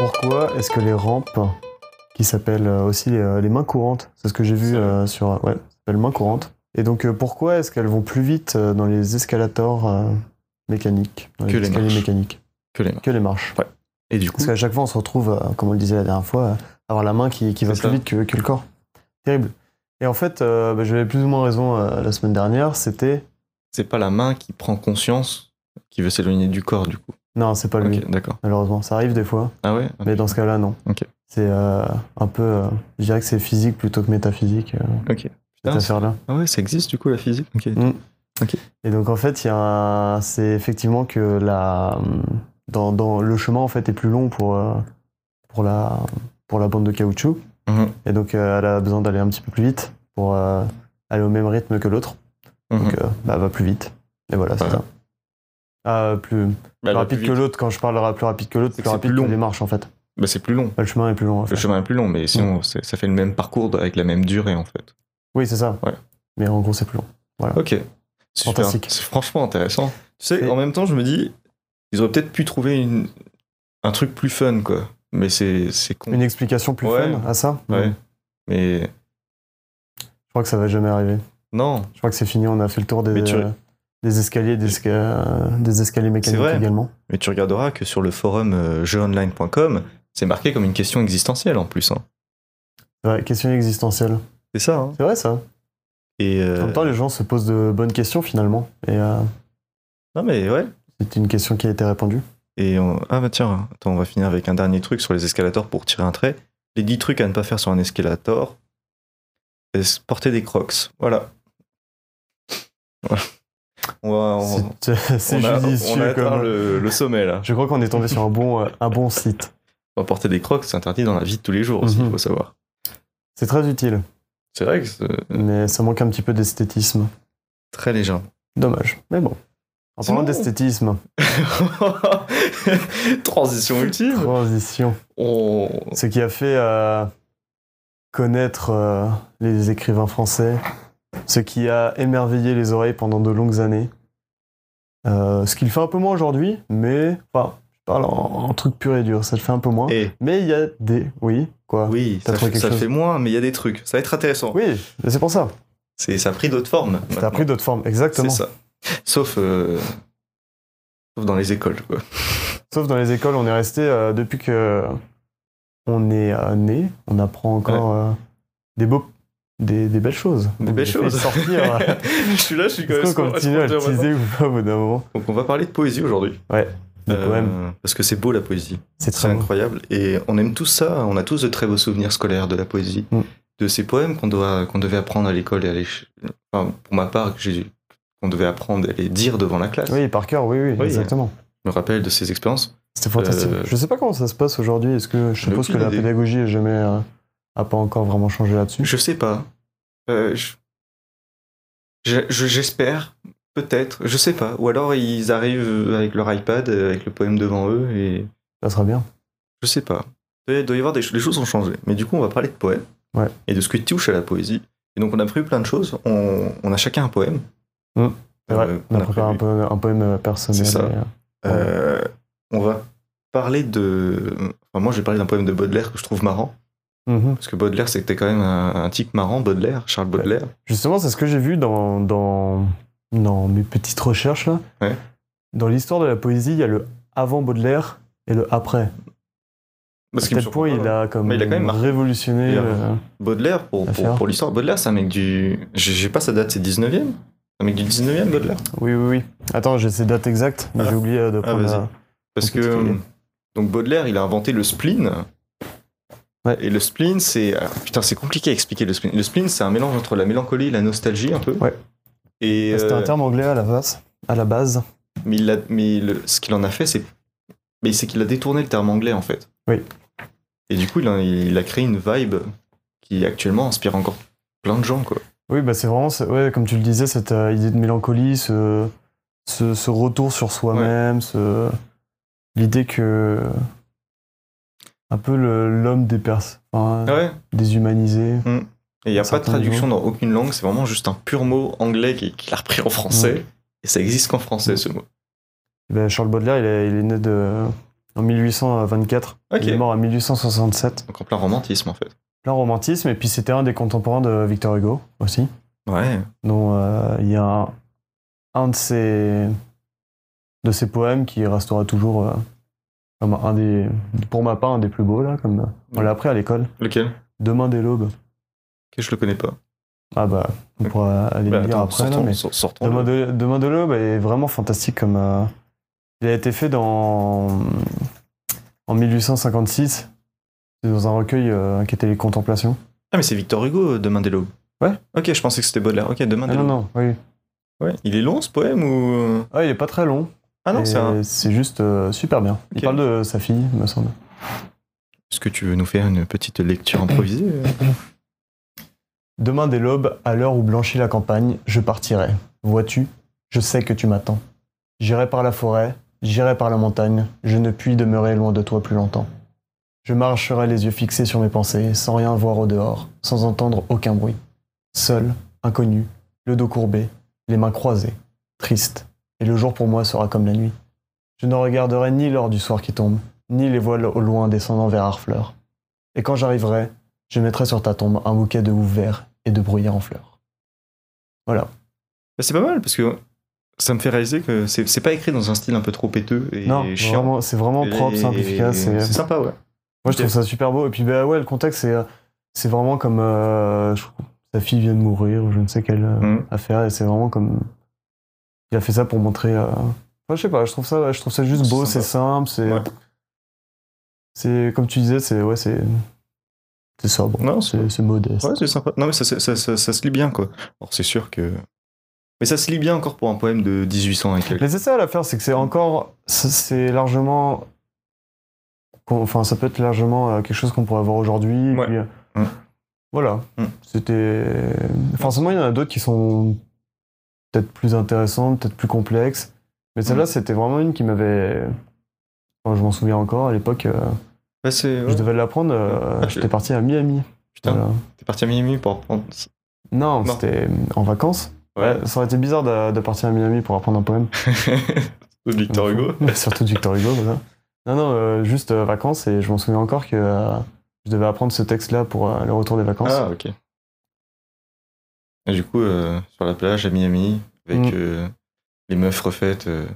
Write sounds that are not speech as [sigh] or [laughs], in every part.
Pourquoi est-ce que les rampes, qui s'appellent euh, aussi les, euh, les mains courantes, c'est ce que j'ai vu euh, sur. Ouais, ça s'appelle mains courantes. Et donc, euh, pourquoi est-ce qu'elles vont plus vite euh, dans les escalators mécaniques, dans Que les escaliers marches. mécaniques, Que les mains. que les marches Et du coup, Parce qu'à chaque fois, on se retrouve, euh, comme on le disait la dernière fois, euh, avoir la main qui, qui va C'est plus ça. vite que, que le corps. Terrible. Et en fait, euh, bah, j'avais plus ou moins raison euh, la semaine dernière, c'était. c'est pas la main qui prend conscience, qui veut s'éloigner du corps, du coup. Non, c'est pas lui, Ok, d'accord. malheureusement. Ça arrive des fois, Ah ouais mais dans ce cas-là, non. Ok. C'est euh, un peu. euh, je dirais que c'est physique plutôt que métaphysique, euh, Ok. cette affaire-là. Ah ouais, ça existe du coup la physique? Ok. Mm. Et donc, en fait, il y a un- c'est effectivement que la. Dans, dans- le chemin, en fait, est plus long pour, euh, pour, la, pour la bande de caoutchouc. Mhm. Et donc, elle a besoin d'aller un petit peu plus vite pour aller au même rythme que l'autre. Mhm. Donc, bah, elle va plus vite. Et voilà, c'est Voilà. ça. Ah, plus, plus Bah, va rapide plus que l'autre. Quand je parle plus rapide que l'autre, C'est plus que rapide plus que long. les marches, en fait. Bah, c'est plus long. Bah, le chemin est plus long, en fait. Le chemin est plus long, mais sinon, ça fait le même parcours avec la même durée, en fait. Oui, c'est ça. Ouais. Mais en gros, c'est plus long. Ok. Super. Fantastique. C'est franchement intéressant. Tu sais, en même temps, je me dis, ils auraient peut-être pu trouver une... un truc plus fun, quoi. Mais c'est con. Une explication plus Ouais. fun à ça? Ouais. Mais Je crois que ça va jamais arriver. non, Je crois que c'est fini. On a fait le tour des, Mais tu- euh, des escaliers, des, esca- euh, des escaliers mécaniques vrai. également. mais tu regarderas que sur le forum euh, jeuonline.com, c'est marqué comme une question existentielle en plus. hein. Ouais, question existentielle. C'est ça. hein. C'est vrai, ça. Et En euh, même temps, les gens se posent de bonnes questions, finalement. Et euh, non mais ouais. c'est une question qui a été répondue. Et on- ah bah tiens, attends, on va finir avec un dernier truc sur les escalators pour tirer un trait. Les 10 trucs à ne pas faire sur un escalator. Es- Porter des crocs. Voilà. Voilà. On va. On, C'est [laughs] on a, on judicieux a atteint comme... le, le sommet là. Je crois qu'on est tombé sur un bon, euh, un bon site. [laughs] Porter des crocs, c'est interdit dans la vie de tous les jours aussi, il Mhm. faut savoir. C'est très utile, C'est vrai que c'est mais ça manque un petit peu d'esthétisme. très léger. Dommage. Mais bon. En parlant d'esthétisme, [laughs] Transition ultime. transition. On... Ce qui a fait euh, connaître euh, les écrivains français, ce qui a émerveillé les oreilles pendant de longues années. Euh, ce qu'il fait un peu moins aujourd'hui, mais enfin, je parle en, en truc pur et dur, ça le fait un peu moins. Et Mais il y a des. Oui, quoi? Oui, ça, fait, ça fait moins, mais il y a des trucs. Ça va être intéressant. Oui, mais c'est pour ça. C'est, ça a pris d'autres formes. Ça a pris d'autres formes, exactement. C'est ça. Sauf, euh, sauf dans les écoles. Quoi. [laughs] Sauf dans les écoles, on est resté euh, depuis que on est né, on apprend encore des beaux, des, des belles choses. Des belles choses. Sortir. [laughs] je suis là, je suis quand Est-ce même. qu'on continue à le teaser ou pas au bout d'un moment? Donc on va parler de poésie aujourd'hui. Des Euh, poèmes. Parce que c'est beau la poésie. C'est très beau. incroyable. Et on aime tous ça. On a tous de très beaux souvenirs scolaires de la poésie. Mm. De ces poèmes qu'on doit, qu'on devait apprendre à l'école et ch- Enfin, pour ma part, qu'on devait apprendre à les dire devant la classe. Oui, par cœur, oui, oui, Oui. exactement. Je me rappelle de ces expériences. C'était fantastique. Euh, Je sais pas comment ça se passe aujourd'hui. Est-ce que je suppose que la pédagogie est jamais euh, a pas encore vraiment changé là-dessus Je sais pas. Euh, je- je- je- J'espère. Peut-être. Je sais pas. Ou alors ils arrivent avec leur iPad, euh, avec le poème devant eux et. Ça sera bien. Je sais pas. Il doit y avoir des choses. Les choses ont changé. Mais du coup, on va parler de poèmes. Ouais. Et de ce qui touche à la poésie. Et donc, on a prévu plein de choses. On, on a chacun un poème. Mm. Vrai. Euh, on a préparé un, peu, un poème euh, personnel. C'est ça. et, euh, on va parler de. Enfin, moi, je vais parler d'un poème de Baudelaire que je trouve marrant. Mhm. Parce que Baudelaire, c'était quand même un, un type marrant, Baudelaire, Charles Baudelaire. Justement, c'est ce que j'ai vu dans, dans, dans mes petites recherches là. Ouais. Dans l'histoire de la poésie, il y a le avant Baudelaire et le après. Parce à quel point il a comme Mais il a quand même révolutionné. A- euh, Baudelaire, pour, pour, l'histoire, Baudelaire, c'est un mec du. J'ai pas sa date, c'est 19e Un mec du 19e, Baudelaire? Oui, oui, oui. Attends, j'ai ces dates exactes, mais Ah. j'ai oublié de Ah, prendre. vas-y. la- Parce que. Donc, Baudelaire, il a inventé le spleen. Ouais. Et le spleen, c'est. alors, putain, c'est compliqué à expliquer le spleen. Le spleen, c'est un mélange entre la mélancolie et la nostalgie, un peu. Ouais. Et. C'était un euh, terme anglais à la base. À la base. Mais, il a- mais le- ce qu'il en a fait, c'est. Mais c'est qu'il a détourné le terme anglais, en fait. Oui. Et du coup, il a, il a créé une vibe qui actuellement inspire encore plein de gens, quoi. Oui, bah c'est vraiment, ouais, comme tu le disais, cette euh, idée de mélancolie, ce, ce, ce retour sur soi-même, ce, l'idée que un peu l'homme des pers- enfin, Ah ouais. déshumanisé. Et il n'y a pas de traduction dans aucune langue, c'est vraiment juste un pur mot anglais qui- qu'il a repris en français. Et ça existe qu'en français, Mm. ce mot. Ben, Charles Baudelaire, il est, il est né de, en 1824. Ok. Il est mort en 1867. Donc en plein romantisme en fait. Plein romantisme, et puis c'était un des contemporains de Victor Hugo aussi, Ouais. dont euh, il y a un, un de ses, de ses poèmes qui restera toujours euh, un des, pour ma part, un des plus beaux, là, comme euh, on l'a appris à l'école. Lequel? Demain dès l'aube. Que je le connais pas. Ah bah, on pourra aller Bah, le lire attends, après, là, sortons, mais sor- sortons Demain de, Demain de l'aube est vraiment fantastique comme. euh, il a été fait dans. En 1856. C'est dans un recueil euh, qui était Les Contemplations. Ah mais c'est Victor Hugo, euh, Demain des l'aube. Ouais. Ok, je pensais que c'était Baudelaire. Ok, Demain Ah des non, l'aube. non, oui. Ouais. Il est long ce poème ou Ah, il est pas très long. Ah non, c'est un. C'est juste euh, super bien. Il parle de sa fille, me semble. Est-ce que tu veux nous faire une petite lecture improvisée euh [clears throat] Demain dès l'aube, à l'heure où blanchit la campagne, je partirai. Vois-tu, je sais que tu m'attends. J'irai par la forêt, j'irai par la montagne, je ne puis demeurer loin de toi plus longtemps. Je marcherai les yeux fixés sur mes pensées, sans rien voir au dehors, sans entendre aucun bruit. Seul, inconnu, le dos courbé, les mains croisées, triste, et le jour pour moi sera comme la nuit. Je ne regarderai ni l'or du soir qui tombe, ni les voiles au loin descendant vers Harfleur. Et quand j'arriverai, je mettrai sur ta tombe un bouquet de houves verts et de bruyères en fleurs. Voilà. Bah, C'est pas mal parce que ça me fait réaliser que c'est pas écrit dans un style un peu trop péteux et non, chiant. c'est vraiment propre, simple, efficace. C'est sympa, ouais. Moi, je trouve ça super beau. Et puis, bah ouais, le contexte, c'est, euh, vraiment comme euh, je sa fille vient de mourir, ou je ne sais quelle euh, Mhm. affaire, et c'est vraiment comme. Il a fait ça pour montrer. euh, Enfin, je sais pas, je trouve ça, je trouve ça juste beau, c'est simple, c'est. Ouais. C'est comme tu disais, c'est ouais, c'est c'est sobre, Non, c'est modeste. Ouais, c'est sympa. Non, mais ça, ça, ça, se lit bien, quoi. Alors, c'est sûr que. Mais ça se lit bien encore pour un poème de 1800 et quelques. Mais c'est ça l'affaire, c'est que c'est encore, c'est- largement, enfin ça peut être largement euh, quelque chose qu'on pourrait voir aujourd'hui. et Ouais. puis, euh, Mm. Voilà, Mm. c'était. Forcément, il y en a d'autres qui sont peut-être plus intéressantes, peut-être plus complexes. Mais celle-là, Mm. c'était vraiment une qui m'avait. Enfin, je m'en souviens encore à l'époque. euh, Bah. Je devais l'apprendre. euh, Ah, J'étais parti à Miami. Putain, Voilà. t'es parti à Miami pour apprendre. Non, Non. c'était en vacances. Ouais. Ouais, ça aurait été bizarre de, de partir à Miami pour apprendre un poème. [laughs] de Victor Hugo. [laughs] Surtout de Victor Hugo, voilà. Non, non, euh, juste euh, vacances, et je m'en souviens encore que je devais apprendre ce texte-là pour le retour des vacances. Ah, ok. Et du coup, euh, sur la plage à Miami, avec Mm. euh, les meufs refaites, euh,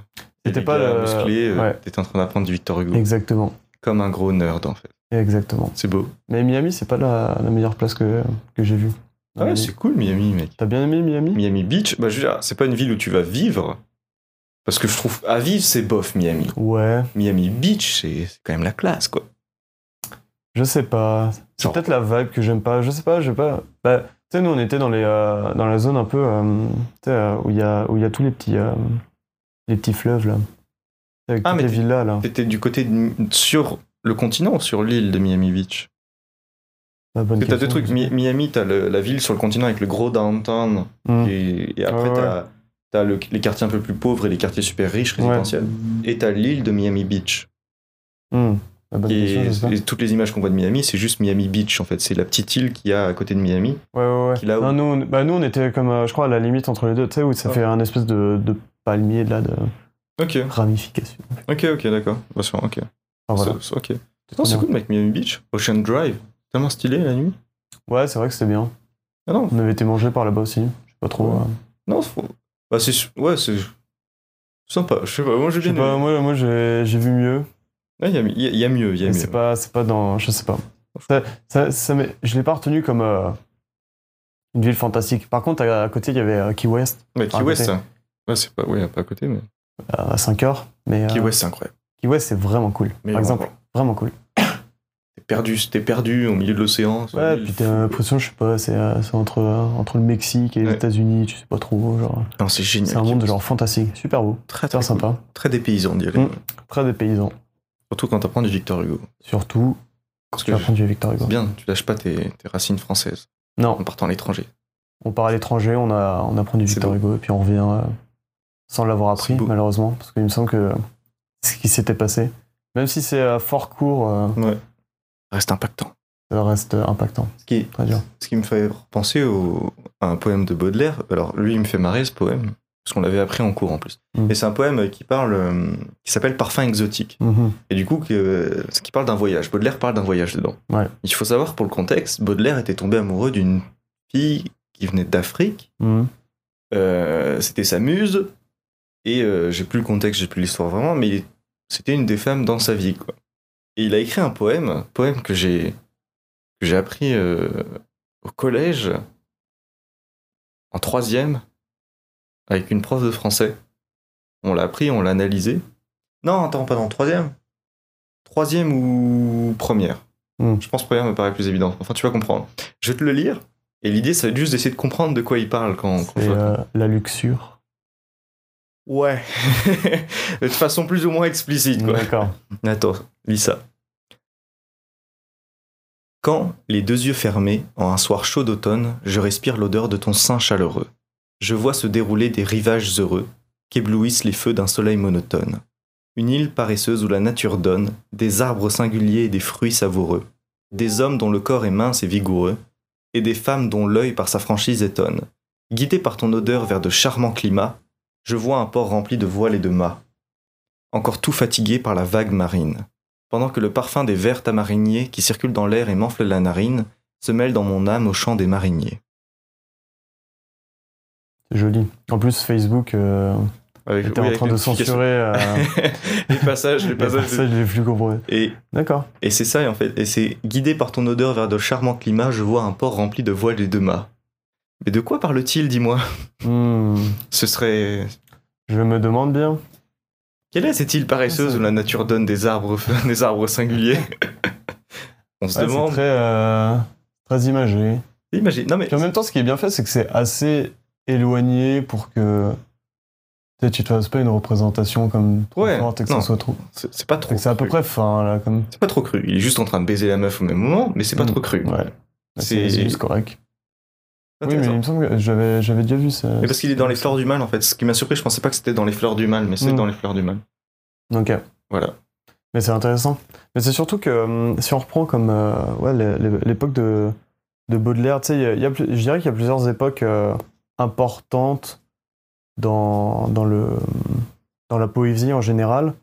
C'était pas le- ouais. t'étais en train d'apprendre du Victor Hugo. Exactement, Comme un gros nerd, en fait. exactement. C'est beau. Mais Miami, c'est pas la, la meilleure place que, que j'ai vue. Ah ouais, c'est cool, Miami, mec. T'as bien aimé Miami? Miami Beach, bah, je veux dire, c'est pas une ville où tu vas vivre. Parce que je trouve, à vivre, c'est bof, Miami. Ouais, Miami Beach, c'est quand même la classe, quoi. je sais pas. C'est peut-être la vibe que j'aime pas. Je sais pas, je sais pas. Bah, tu sais, nous, on était dans, les, euh, dans la zone un peu euh, euh, où il y a, où il y a tous les petits, euh, les petits fleuves, là. Avec Ah, toutes mais les villas, là. T'étais du côté de- sur le continent ou sur l'île de Miami Beach? Ah, bonne Parce que T'as deux trucs. Mi- Miami, t'as la ville sur le continent avec le gros downtown. Hmm. Et, et après, Ouais, ouais. t'as t'as le- les quartiers un peu plus pauvres et les quartiers super riches, résidentiels. Et t'as l'île de Miami Beach. Hmm. Bonne Et, toutes les images qu'on voit de Miami, c'est juste Miami Beach, en fait. C'est la petite île qu'il y a à côté de Miami. Ouais, ouais, ouais. Où- nous, on- bah, nous, on était comme, euh, je crois, à la limite entre les deux, tu sais, où ça fait un espèce de, de palmier, là, de Ok, ramification. ok, ok, d'accord. Bah, ok. Voilà. Ok. C'est cool, mec, Miami Beach. Ocean Drive. Tellement stylé la nuit. Ouais, c'est vrai que c'était bien. Ah non, On avait été mangé par là-bas aussi. Je sais pas trop. Ouais. euh, non, faut... bah, c'est. Ouais, c'est. Sympa, je sais pas, moi j'ai bien pas, moi, moi j'ai vu mieux. Il y, y y a mieux, il y a c'est pas, c'est pas dans. Je sais pas. Ça, ça, ça je l'ai pas retenu comme euh, une ville fantastique. Par contre, à, à côté, il y avait euh, Key West, Mais Key West, ça. Ouais, c'est pas, ouais, pas à côté, mais. à 5 heures. Mais Key euh, West, c'est incroyable. Key West, c'est vraiment cool. Mais Par exemple, vraiment, cool. T'es perdu, t'es perdu au milieu de l'océan. Ouais, puis t'as l'impression, je sais pas, c'est euh, entre, euh, entre le Mexique et les Ouais. États-Unis, tu sais pas trop. Genre, Non, c'est génial. c'est un monde genre fantastique, super beau, très, très cool. sympa, Très dépaysant, on dirait. Mm. très dépaysant. Surtout quand t'apprends du Victor Hugo. Surtout quand Parce tu appris du Victor Hugo. bien, tu lâches pas tes, tes racines françaises Non, en partant à l'étranger. on part à l'étranger, on, a, on apprend du Victor. Hugo, et puis on revient euh, sans l'avoir appris, malheureusement, parce qu'il me semble que ce qui s'était passé, même si c'est euh, fort court, euh, Ouais. Reste impactant. ça reste impactant, Ce qui, très dur. ce qui me fait penser au, à un poème de Baudelaire. Alors, lui, il me fait marrer ce poème. Parce qu'on l'avait appris en cours en plus. Mm. Et c'est un poème qui parle, euh, qui s'appelle Parfum exotique. Mhm. Et du coup, que, ce qui parle d'un voyage. Baudelaire parle d'un voyage dedans. Ouais. Il faut savoir pour le contexte, Baudelaire était tombé amoureux d'une fille qui venait d'Afrique. Mhm. Euh, c'était sa muse. Et euh, j'ai plus le contexte, j'ai plus l'histoire vraiment, mais c'était une des femmes dans sa vie. Quoi. Et il a écrit un poème, poème que j'ai que j'ai appris euh, au collège en troisième avec une prof de français. On l'a appris, on l'a analysé. Non, attends, pas dans troisième. Troisième ou première. Hmm. Je pense première me paraît plus évident. Enfin, tu vas comprendre. Je vais te le lire. Et l'idée, ça va être juste d'essayer de comprendre de quoi il parle quand, quand je euh, la luxure. Ouais. [laughs] de façon plus ou moins explicite, quoi. D'accord. Attends, lis ça. Quand, les deux yeux fermés, en un soir chaud d'automne, je respire l'odeur de ton sein chaleureux, je vois se dérouler des rivages heureux qu'éblouissent les feux d'un soleil monotone. Une île paresseuse où la nature donne des arbres singuliers et des fruits savoureux, des hommes dont le corps est mince et vigoureux, et des femmes dont l'œil par sa franchise étonne. Guidé par ton odeur vers de charmants climats, je vois un port rempli de voiles et de mâts, encore tout fatigué par la vague marine, pendant que le parfum des verts tamariniers qui circulent dans l'air et m'enfle la narine se mêle dans mon âme au chant des mariniers. C'est joli. En plus, Facebook euh, Avec, était oui, en train de censurer euh, [laughs] les passages, les [laughs] les passages. passages les plus compris. Et, D'accord. et c'est ça, en fait. Et c'est guidé par ton odeur vers de charmants climats, je vois un port rempli de voiles et de mâts. Mais de quoi parle-t-il, dis-moi? Hmm. Ce serait. Je me demande bien. Quelle est cette île paresseuse ça- où la nature donne des arbres, [laughs] des arbres singuliers? On se Ouais, c'est demande. très, euh, très imagé. Imagine. Non mais. Puis en même temps, ce qui est bien fait, c'est que c'est assez éloigné pour que tu tu te fasses pas une représentation comme trop Ouais, forte et que non. ça soit trop. C'est pas trop. C'est à peu près fin, là, comme. C'est pas trop cru. Il est juste en train de baiser la meuf au même moment, mais c'est pas Mm. trop cru. Ouais. C'est- C'est juste correct. Oui, mais il me semble que j'avais déjà vu ça. Mais parce qu'il est dans les fleurs du mal en fait. Ce qui m'a surpris, je pensais pas que c'était dans les fleurs du mal, mais c'est Mm. dans les fleurs du mal. Ok. Voilà. Mais c'est intéressant. Mais c'est surtout que hum, si on reprend comme euh, ouais, l'é- l'é- l'époque de, de Baudelaire, tu sais, je dirais qu'il y a plusieurs époques euh, importantes dans, dans, le, dans la poésie en général.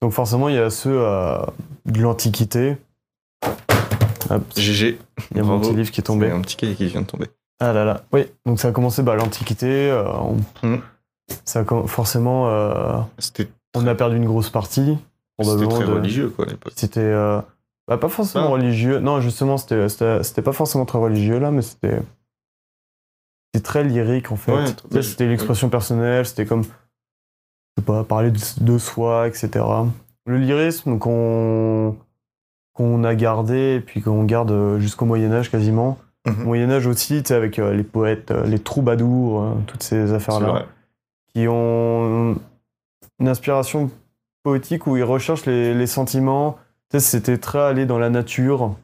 Donc forcément, il y a ceux euh, de l'Antiquité. GG. Il y a mon Bravo. petit livre qui est tombé. un petit cahier qui vient de tomber. Ah là là. Oui, donc ça a commencé bah, l'Antiquité. euh, on- Mm. ça a com- forcément, euh, on a perdu une grosse partie. c'était très de- religieux quoi à l'époque. C'était bah, pas forcément Ah. religieux. Non, justement, c'était pas forcément très religieux là, mais c'était c'était très lyrique en fait. Ouais, c'était l'expression personnelle, c'était comme je sais pas parler de, de soi, etc. Le lyrisme qu'on qu'on a gardé et puis qu'on garde euh, jusqu'au Moyen Âge quasiment. Au Moyen Âge aussi, tu sais, avec euh, les poètes, euh, les troubadours, toutes ces C'est affaires là vrai. qui ont une inspiration poétique où ils recherchent les, les sentiments. Tu sais, c'était très aller dans la nature,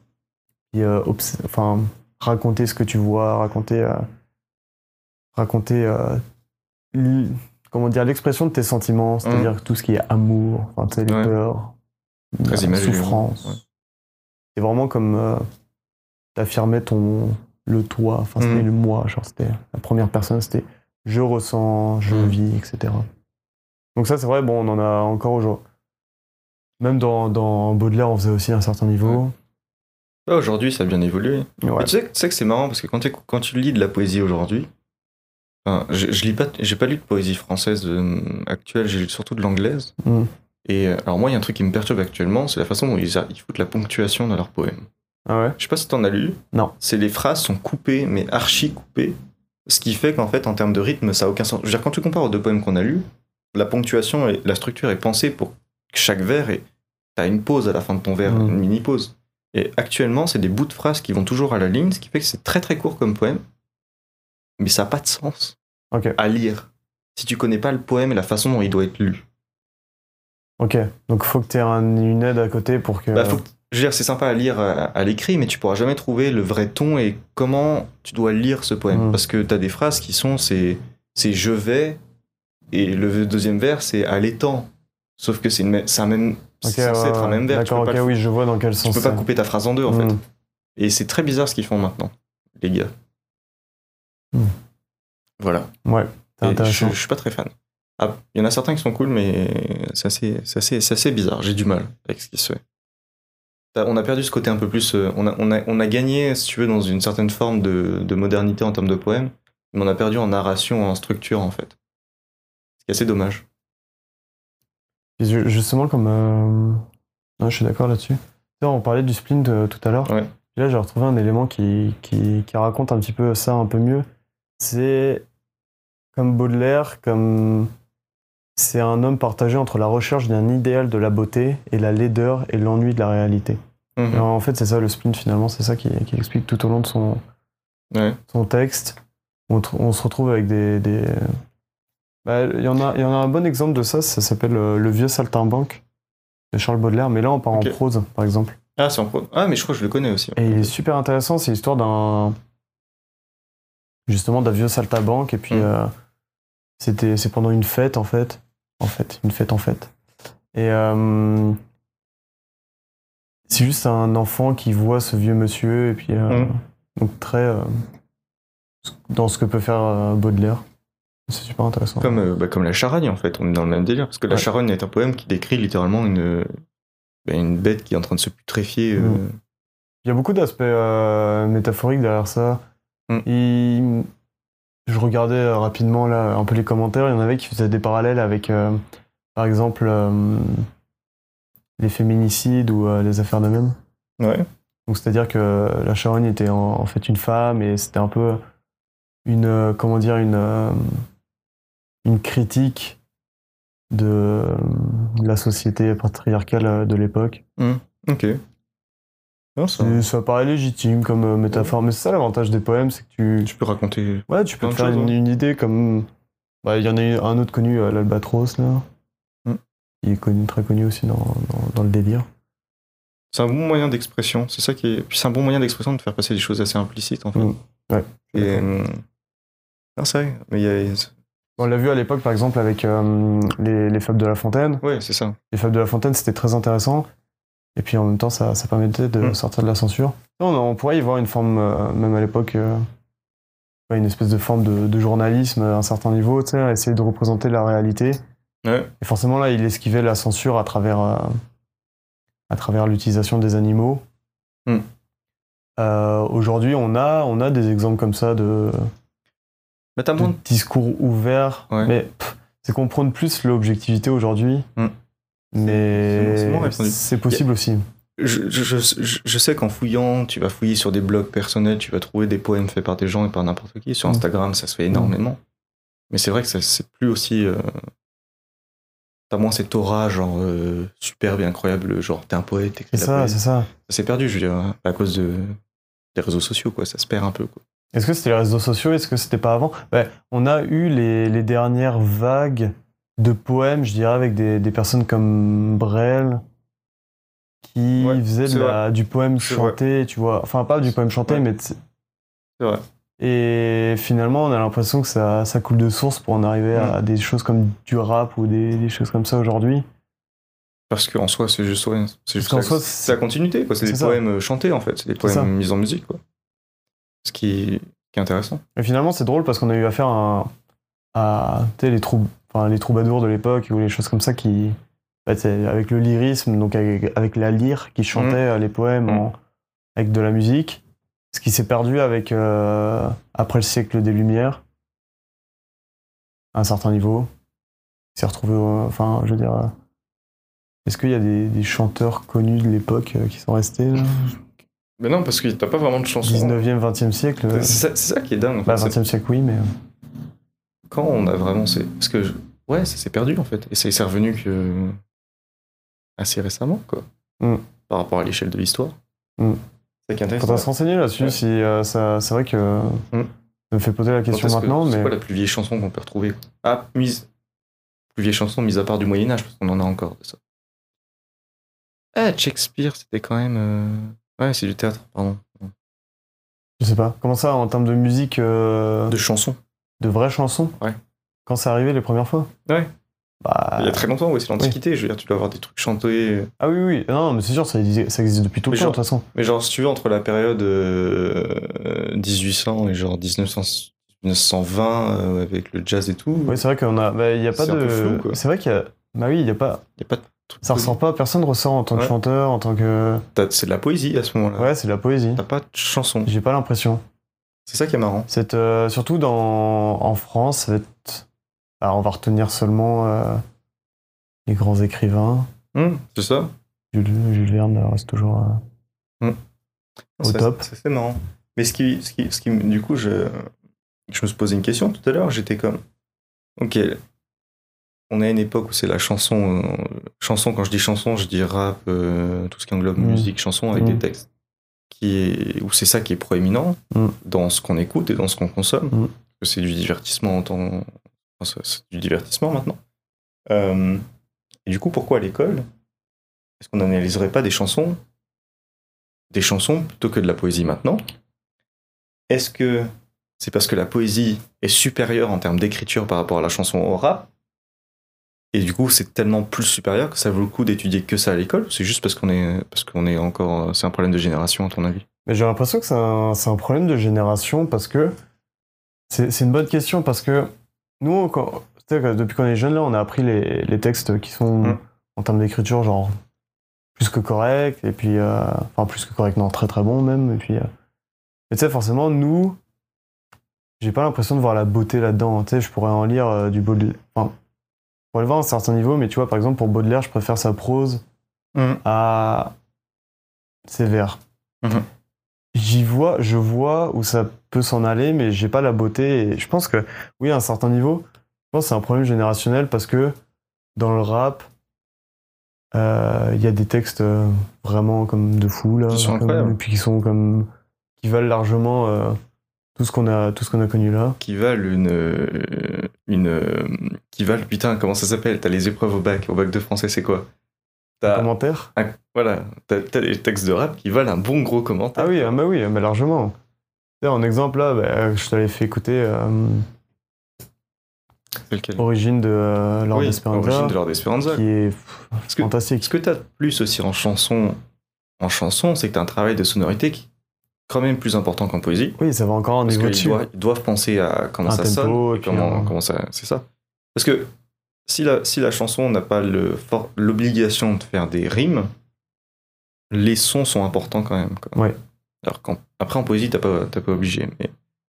et, euh, enfin, raconter ce que tu vois, raconter, euh, raconter, euh, l- comment dire, l'expression de tes sentiments, c'est-à-dire tout ce qui est amour, enfin, tu sais, les Ouais. peurs, la souffrance. ouais. C'est vraiment comme euh, t'affirmais ton le toi, enfin c'était Mhm. le moi, genre c'était la première personne, c'était je ressens, je Mhm. vis, etc. Donc ça c'est vrai, bon, on en a encore aujourd'hui. Même dans, dans Baudelaire, on faisait aussi un certain niveau. Ouais, Aujourd'hui, ça a bien évolué. Ouais. Tu, sais, tu sais que c'est marrant parce que quand tu, quand tu lis de la poésie aujourd'hui, enfin, je, je lis pas, j'ai pas lu de poésie française euh, actuelle, j'ai lu surtout de l'anglaise. Mhm. Et euh, alors moi, il y a un truc qui me perturbe actuellement, c'est la façon dont ils, a- ils foutent la ponctuation dans leurs poèmes. Ah ouais? Je sais pas si t'en as lu. Non. C'est les phrases sont coupées, mais archi coupées. Ce qui fait qu'en fait, en termes de rythme, ça a aucun sens. Je veux dire, quand tu compares aux deux poèmes qu'on a lus, la ponctuation et la structure est pensée pour que chaque vers et t'as une pause à la fin de ton vers, Mhm. une mini pause. Et actuellement, c'est des bouts de phrases qui vont toujours à la ligne, ce qui fait que c'est très très court comme poème, mais ça n'a pas de sens À lire si tu connais pas le poème et la façon dont il doit être lu. ok. Donc faut que tu aies une aide à côté pour que. Bah, faut que- je veux dire, c'est sympa à lire à, à l'écrit, mais tu pourras jamais trouver le vrai ton et comment tu dois lire ce poème. Mm. Parce que tu as des phrases qui sont c'est c'est je vais et le deuxième vers c'est à l'étang. Sauf que c'est une, c'est un même Ok, c'est censé ouais, être un même vers. Tu D'accord, ok, le- oui, je vois dans quel tu sens. peux pas couper ta phrase en deux en fait. Mm. Et c'est très bizarre ce qu'ils font maintenant, les gars. Mm. Voilà. Ouais. C'est je, je suis pas très fan. Ah, Il y en a certains qui sont cool, mais c'est assez, c'est assez, c'est assez bizarre. J'ai du mal avec ce qui se fait. On a perdu ce côté un peu plus. euh, On a, on a, on a gagné, si tu veux, dans une certaine forme de, de modernité en termes de poèmes, mais on a perdu en narration, en structure, en fait. Ce qui est assez dommage. Justement, comme. euh, ouais, je suis d'accord là-dessus. On parlait du splint euh, tout à l'heure. Ouais. Là, j'ai retrouvé un élément qui, qui, qui raconte un petit peu ça un peu mieux. C'est comme Baudelaire, comme. C'est un homme partagé entre la recherche d'un idéal de la beauté et la laideur et l'ennui de la réalité. Mhm. En fait, c'est ça le splint finalement, c'est ça qui, qui explique tout au long de son, Ouais. son texte. On, se retrouve avec des. des- Bah, Il y, en a- il y en a un bon exemple de ça, ça s'appelle euh, Le vieux saltimbanque de Charles Baudelaire, mais là on part en prose par exemple. Ah, c'est en pro. Ah, mais je crois que je le connais aussi. Et il est super intéressant, c'est l'histoire d'un. Justement d'un vieux saltimbanque, et puis Mm. euh, c'était c'est pendant une fête en fait. En fait, une fête en fait. Et. euh, c'est juste un enfant qui voit ce vieux monsieur, et puis. euh, Mm. Donc très. euh, dans ce que peut faire euh, Baudelaire. C'est super intéressant. Comme, euh, bah, comme la charogne, en fait. On est dans le même délire. Parce que la Ouais. charogne est un poème qui décrit littéralement une, bah, une bête qui est en train de se putréfier. euh, Mm. Il y a beaucoup d'aspects euh, métaphoriques derrière ça. Mm. Il- Je regardais euh, rapidement là un peu les commentaires. Il y en avait qui faisaient des parallèles avec, euh, par exemple, euh, les féminicides ou les affaires de même. Ouais. Donc c'est-à-dire que la charogne était en, en fait une femme et c'était un peu une comment dire une une critique de la société patriarcale de l'époque. Ok. Non, ça, paraît légitime comme euh, métaphore, mais c'est ça l'avantage des poèmes, c'est que tu tu peux raconter. ouais tu peux te faire choses, une, idée comme bah, il y en a un autre connu euh, l'albatros là. Mm. Il est connu très connu aussi dans, dans, dans le délire. C'est un bon moyen d'expression. C'est ça qui est. Puis c'est un bon moyen d'expression de faire passer des choses assez implicites, en fait. Mm. Ouais. Et. euh, Non, c'est vrai. Mais il y a. On l'a vu à l'époque par exemple avec euh, les, les fables de La Fontaine. Ouais, c'est ça. Les fables de La Fontaine c'était très intéressant. Et puis en même temps ça, ça permettait de Mm. sortir de la censure. On, on pourrait y voir une forme, euh, même à l'époque, euh, une espèce de forme de, de journalisme à un certain niveau, tu sais, essayer de représenter la réalité. Ouais. Et forcément, là, il esquivait la censure à travers, euh, à travers l'utilisation des animaux. Hmm. Aujourd'hui, on a, on a des exemples comme ça de, moins. discours ouverts. Ouais. Mais c'est qu'on prône plus l'objectivité aujourd'hui. Hmm. Mais c'est possible aussi. Je, je, je, sais qu'en fouillant, tu vas fouiller sur des blogs personnels, tu vas trouver des poèmes faits par des gens et par n'importe qui. Sur Mm. Instagram, ça se fait énormément. Mais c'est vrai que ça- c'est plus aussi. euh, T'as moins cette aura, genre euh, superbe et incroyable, genre t'es un poète, C'est ça, c'est ça. Ça s'est perdu, je veux dire, à cause de, des réseaux sociaux, quoi. Ça se perd un peu, quoi. Est-ce que c'était les réseaux sociaux? Est-ce que c'était pas avant? Ouais, On a eu les, les dernières vagues de poèmes, je dirais, avec des, des personnes comme Brel qui Ouais, faisaient de c'est la- du poème chanté, tu vois. Enfin, pas du poème chanté, Ouais. mais. C'est vrai. Et finalement, on a l'impression que ça, ça coule de source pour en arriver à des choses comme du rap ou des, des choses comme ça aujourd'hui. Parce qu'en soi, c'est juste, juste la, soi, c'est la continuité, quoi. C'est des ça. poèmes chantés, en fait. C'est des ça. poèmes mis en musique, quoi. Ce qui, qui est intéressant. Et finalement, c'est drôle parce qu'on a eu affaire à, à les, troub- enfin, les troubadours de l'époque ou les choses comme ça qui. bah, avec le lyrisme, donc avec, avec la lyre qui chantait euh, les poèmes en- avec de la musique. Ce qui s'est perdu avec. euh, après le siècle des Lumières, à un certain niveau. S'est retrouvé. au- Enfin, je veux dire. euh, Est-ce qu'il y a des, des chanteurs connus de l'époque euh, qui sont restés là? Mais non, parce que t'as pas vraiment de chansons. 19e, 20e siècle euh, C'est ça, qui est dingue. en Bah, fait. C'est 20e siècle, oui, mais. Quand on a vraiment. c'est- Parce que, je- ouais, ça s'est perdu, en fait. Et c'est revenu que. assez récemment, quoi. Mm. Par rapport à l'échelle de l'histoire. Mm. C'est qui intéressant. Faudra se renseigner là-dessus, Ouais. si euh, ça, c'est vrai que Mm. ça me fait poser la question est-ce que- maintenant, C'est mais quoi la plus vieille chanson qu'on peut retrouver Ah, mise. Plus vieille chanson, mise à part du Moyen-Âge, parce qu'on en a encore de ça. Ah, Shakespeare, c'était quand même. euh, Ouais, c'est du théâtre, pardon. je sais pas. Comment ça, en termes de musique, euh, De de... vraies chansons Ouais. Quand c'est arrivé les premières fois Ouais. Bah, Il y a très longtemps, oui, c'est l'Antiquité. Je veux dire, tu dois avoir des trucs chantés. Ah oui, oui, non, mais c'est sûr, ça, existe- ça existe depuis tout le temps, de toute façon. Mais genre, si tu veux, entre la période euh, 1800 et genre 1900, 1920 euh, avec le jazz et tout. Oui, c'est vrai qu'on a. bah, Il y a pas de. C'est vrai qu'il y a. Bah oui, il y a pas. Y a pas de Ça ressort pas. Personne ressort en tant que Ouais. chanteur, en tant que. C'est de la poésie à ce moment-là. Ouais, c'est de la poésie. T'as pas de chanson. J'ai pas l'impression. C'est ça qui est marrant. C'est euh, surtout dans en France, ça va être. Alors, on va retenir seulement euh, les grands écrivains. Hum, c'est ça. Jules, Jules Verne reste toujours. euh, Au C'est- top. C'est marrant. Mais ce qui, ce qui, ce qui, du coup, je, je me suis posé une question tout à l'heure. J'étais comme, ok, on est à une époque où c'est la chanson. euh, chanson, quand je dis chanson, je dis rap, euh, tout ce qui englobe Mm. musique, chanson avec des textes. Qui est, où c'est ça qui est proéminent Mm. dans ce qu'on écoute et dans ce qu'on consomme. Mm. C'est du divertissement en temps. c'est du divertissement maintenant. Euh, et du coup, pourquoi à l'école Est-ce qu'on n'analyserait pas des chansons des chansons plutôt que de la poésie maintenant? Est-ce que c'est parce que la poésie est supérieure en termes d'écriture par rapport à la chanson au rap Et du coup, c'est tellement plus supérieur que ça vaut le coup d'étudier que ça à l'école ou C'est juste parce qu'on est, parce qu'on est encore. C'est un problème de génération, à ton avis? Mais j'ai l'impression que c'est un, problème de génération parce que c'est une bonne question parce que nous, quand, depuis qu'on est jeune là, on a appris les, les textes qui sont Mm. en termes d'écriture genre plus que corrects et puis euh, enfin plus que corrects, non très très bons même et puis euh, mais tu sais forcément nous j'ai pas l'impression de voir la beauté là-dedans. Tu sais, je pourrais en lire euh, du Baudelaire. Enfin, pourrais le voir à un certain niveau, mais tu vois, par exemple, pour Baudelaire, je préfère sa prose à ses vers. Mhm. J'y vois, je vois où ça peut s'en aller, mais j'ai pas la beauté. Et je pense que, oui, à un certain niveau, je pense que c'est un problème générationnel parce que dans le rap, euh, il y a des textes euh, vraiment comme de fou là, Qui sont comme- et puis qui sont comme qui valent largement euh, tout ce qu'on a, tout ce qu'on a connu là. Qui valent une. euh, une euh, qui valent. Putain, comment ça s'appelle? T'as les épreuves au bac. Au bac de français, c'est quoi? T'as Commentaire? un- voilà, t'as des textes de rap qui valent un bon gros commentaire. Ah oui, ah bah oui, mais largement. En exemple là, bah, je t'avais fait écouter euh, lequel? Origine de euh, Lord Oui, Esperanza, Origine de Lord Esperanza. qui est pff, Parce que-. Ce que t'as plus aussi en chanson, en chanson, c'est que t'as un travail de sonorité qui quand même plus important qu'en poésie. Oui, ça va encore Parce niveau dessus. doivent, ils doivent penser à comment Un ça tempo, sonne, et comment, comment ça, c'est ça. Parce que si la, si la chanson n'a pas l'obligation de faire des rimes, les sons sont importants quand même. quoi. Ouais. Alors après en poésie, t'as pas, pas obligé, mais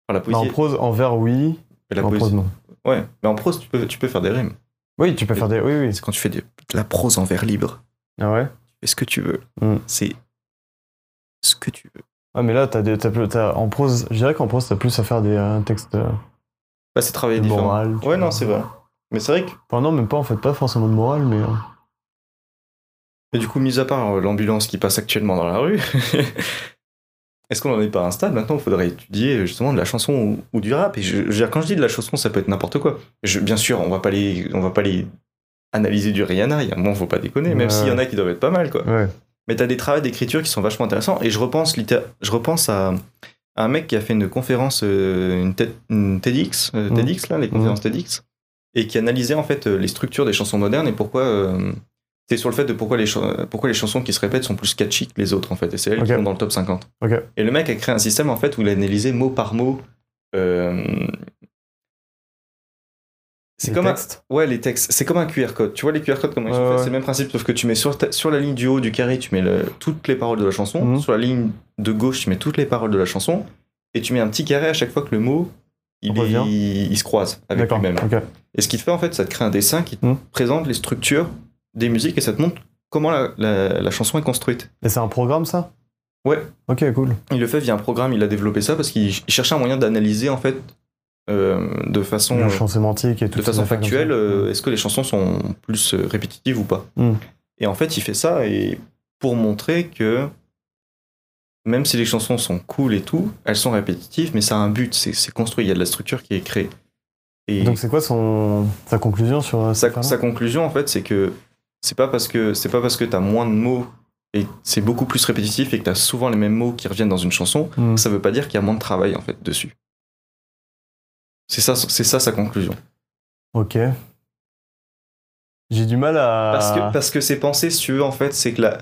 enfin, la Bah, poésie, en prose, en vers, oui. mais la en poésie- prose, non. ouais, mais en prose, tu peux, tu peux faire des rimes. Oui, tu peux Et- faire des. Oui, oui. C'est quand tu fais de, de la prose en vers libre, Ah ouais? Tu fais ce que tu veux. Mm. C'est ce que tu veux. Ah, mais là, t'as des, t'as en prose, je dirais qu'en prose, t'as plus à faire des euh, textes euh, Bah, c'est travailler de différent. morale. Ouais, vois. non, c'est vrai. Mais c'est vrai que Enfin, non, même pas, en fait, pas forcément de morale, mais. euh, Et du coup, mis à part euh, l'ambulance qui passe actuellement dans la rue, [laughs] est-ce qu'on n'en est pas à un stade maintenant il faudrait étudier justement de la chanson ou, ou du rap? Et je, je veux dire, quand je dis de la chanson, ça peut être n'importe quoi. Je- bien sûr, on va pas les, on va pas les analyser du Rihanna. Il y a un moment, faut pas déconner, même Ouais. s'il y en a qui doivent être pas mal, quoi. Ouais. Mais t'as des travaux d'écriture qui sont vachement intéressants. Et je repense, je repense à, à un mec qui a fait une conférence, euh, une, TED- une TEDx, euh, Mhm. TEDx là, les conférences TEDx, et qui analysait en fait euh, les structures des chansons modernes et pourquoi. euh, c'est sur le fait de pourquoi les, chan- pourquoi les chansons qui se répètent sont plus catchy que les autres en fait. Et c'est elles qui sont dans le top 50. Ok. Et le mec a créé un système en fait où il a analysé mot par mot. euh, c'est comme un. Ouais, les textes. C'est comme un QR code. Tu vois les QR codes comment ils sont faits? C'est le même principe, sauf que tu mets sur, ta- sur la ligne du haut du carré, tu mets le- toutes les paroles de la chanson. Mhm. Sur la ligne de gauche, tu mets toutes les paroles de la chanson. Et tu mets un petit carré à chaque fois que le mot il, est- se croise avec lui-même. Et ce qui te fait en fait, ça te crée un dessin qui te Mhm. présente les structures des musiques et ça te montre comment la, la- la chanson est construite. Et c'est un programme, ça? Ouais. Ok, cool. Il le fait via un programme, il a développé ça parce qu'il il cherchait un moyen d'analyser en fait de façon sémantique et tout de façon factuelle, euh, est-ce que les chansons sont plus euh, répétitives ou pas Mm. Et en fait, il fait ça et pour montrer que même si les chansons sont cool et tout, elles sont répétitives, mais ça a un but, c'est construit, il y a de la structure qui est créée. Et Donc, c'est quoi son... sa conclusion sur euh, sa, sa conclusion, en fait, c'est que c'est pas parce que c'est pas parce que t'as moins de mots et c'est beaucoup plus répétitif et que t'as souvent les mêmes mots qui reviennent dans une chanson, Hmm. ça veut pas dire qu'il y a moins de travail en fait dessus. C'est ça, c'est ça sa conclusion. Ok. J'ai du mal à. Parce que parce que c'est pensé, si tu veux, en fait, c'est que la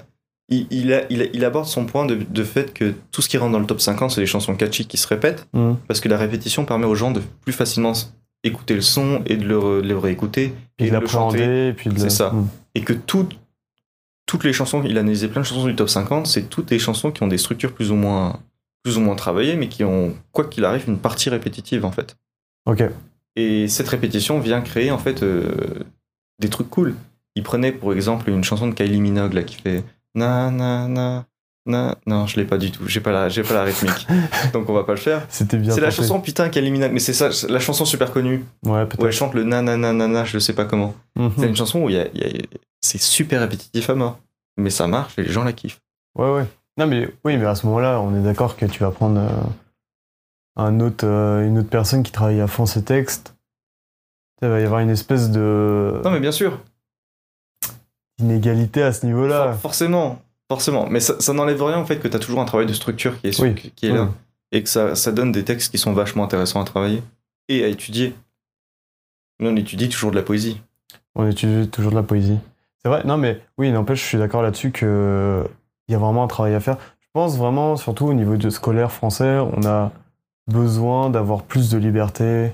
il, il, il aborde son point de, de fait que tout ce qui rentre dans le top 50, c'est des chansons catchy qui se répètent, Mhm. parce que la répétition permet aux gens de plus facilement écouter le son et de le, re- de le réécouter, Puis et de de le chanter. puis de le- C'est ça. Mm. Et que tout- toutes les chansons, il a analysé plein de chansons du top 50, c'est toutes des chansons qui ont des structures plus ou moins, plus ou moins travaillées, mais qui ont, quoi qu'il arrive, une partie répétitive en fait. Ok. Et cette répétition vient créer en fait euh, des trucs cool. Il prenait pour exemple une chanson de Kylie Minogue là qui fait na na na na non je l'ai pas du tout j'ai pas la j'ai pas la rythmique [laughs] donc on va pas le faire. C'était bien C'est la chanson putain Kylie Minogue mais c'est ça la chanson super connue Ouais, où elle peut-être. chante le na na na na na je sais pas comment. Mhm. C'est une chanson où il y a, y a- c'est super répétitif à mort mais ça marche et les gens la kiffent. Ouais, ouais. Non, mais oui, mais à ce moment-là, on est d'accord que tu vas prendre euh, un autre, euh, une autre personne qui travaille à fond ses textes. Il va y avoir une espèce de Non mais bien sûr inégalité à ce niveau-là. For- forcément forcément mais ça, ça n'enlève rien au fait que tu as toujours un travail de structure qui est, Oui. qui est là. Oui. et que ça, ça donne des textes qui sont vachement intéressants à travailler et à étudier. Nous, on étudie toujours de la poésie. On étudie toujours de la poésie. C'est vrai, non, mais oui, n'empêche, je suis d'accord là-dessus qu'il y a vraiment un travail à faire. Je pense vraiment, surtout au niveau de scolaire français, on a besoin d'avoir plus de liberté,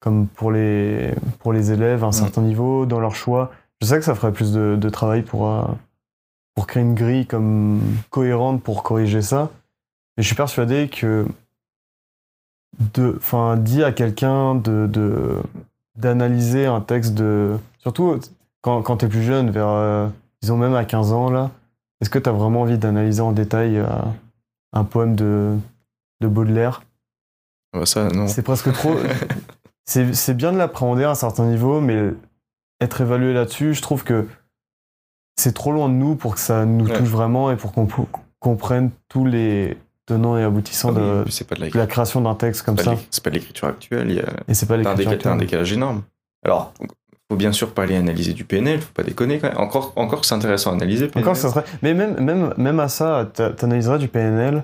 comme pour les, pour les élèves à un Mm. certain niveau, dans leur choix. Je sais que ça ferait plus de, de travail pour, euh, pour créer une grille comme cohérente pour corriger ça. Mais je suis persuadé que de, enfin, dit à quelqu'un de, de, d'analyser un texte de. Surtout quand, quand t'es plus jeune, vers. euh, disons même à 15 ans, là. Est-ce que t'as vraiment envie d'analyser en détail euh, un poème de, de Baudelaire Ah bah ça, non. C'est presque trop. [laughs] c'est bien de l'appréhender à un certain niveau, mais être évalué là-dessus, je trouve que c'est trop loin de nous pour que ça nous Ouais. touche vraiment et pour qu'on comprenne tous les tenants et aboutissants Ah oui, de, pas la, de la création d'un texte comme ça. c'est pas l'écriture actuelle. Il y a Et c'est pas l'écriture t'as un actuelle. décalage énorme. Alors, faut bien sûr pas aller analyser du PNL, faut pas déconner quand même. Encore, encore que c'est intéressant à analyser. PNL. Encore que ça serait. Mais même, même, même à ça, t'a- t'analyserais du PNL,